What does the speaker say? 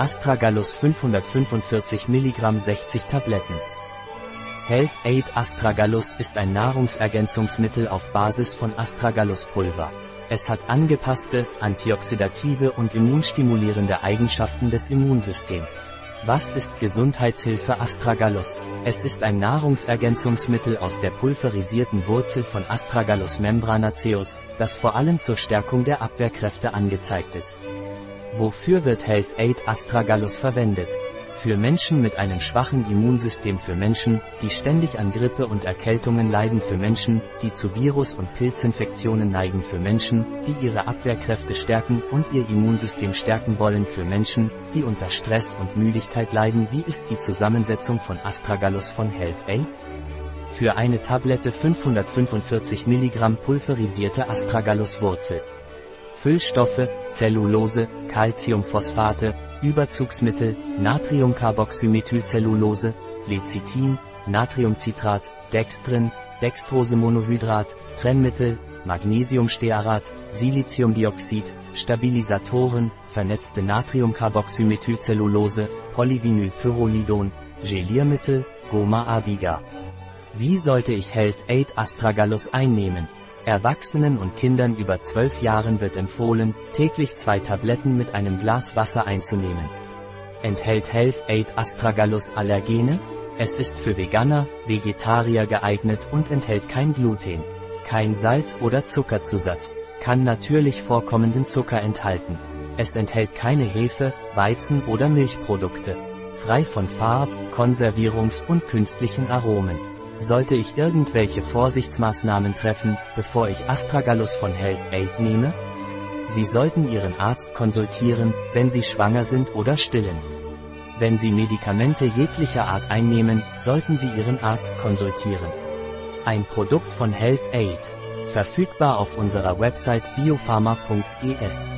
Astragalus 545 mg 60 Tabletten. Health Aid Astragalus ist ein Nahrungsergänzungsmittel auf Basis von Astragalus-Pulver. Es hat angepasste, antioxidative und immunstimulierende Eigenschaften des Immunsystems. Was ist Gesundheitshilfe Astragalus? Es ist ein Nahrungsergänzungsmittel aus der pulverisierten Wurzel von Astragalus membranaceus, das vor allem zur Stärkung der Abwehrkräfte angezeigt ist. Wofür wird Health Aid Astragalus verwendet? Für Menschen mit einem schwachen Immunsystem für Menschen, die ständig an Grippe und Erkältungen leiden für Menschen, die zu Virus- und Pilzinfektionen neigen für Menschen, die ihre Abwehrkräfte stärken und ihr Immunsystem stärken wollen für Menschen, die unter Stress und Müdigkeit leiden. Wie ist die Zusammensetzung von Astragalus von Health Aid? Für eine Tablette 545 mg pulverisierte Astragalus-Wurzel. Füllstoffe, Zellulose, Calciumphosphate, Überzugsmittel, Natriumcarboxymethylcellulose, Lecithin, Natriumcitrat, Dextrin, Dextrosemonohydrat, Trennmittel, Magnesiumstearat, Siliziumdioxid, Stabilisatoren, vernetzte Natriumcarboxymethylcellulose, Polyvinylpyrrolidon, Geliermittel, Goma abiga. Wie sollte ich Health Aid Astragalus einnehmen? Erwachsenen und Kindern über 12 Jahren wird empfohlen, täglich zwei Tabletten mit einem Glas Wasser einzunehmen. Enthält Health Aid Astragalus Allergene? Es ist für Veganer, Vegetarier geeignet und enthält kein Gluten, kein Salz oder Zuckerzusatz, kann natürlich vorkommenden Zucker enthalten. Es enthält keine Hefe, Weizen oder Milchprodukte. Frei von Farb, Konservierungs- und künstlichen Aromen. Sollte ich irgendwelche Vorsichtsmaßnahmen treffen, bevor ich Astragalus von Health Aid nehme? Sie sollten Ihren Arzt konsultieren, wenn Sie schwanger sind oder stillen. Wenn Sie Medikamente jeglicher Art einnehmen, sollten Sie Ihren Arzt konsultieren. Ein Produkt von Health Aid. Verfügbar auf unserer Website biopharma.es.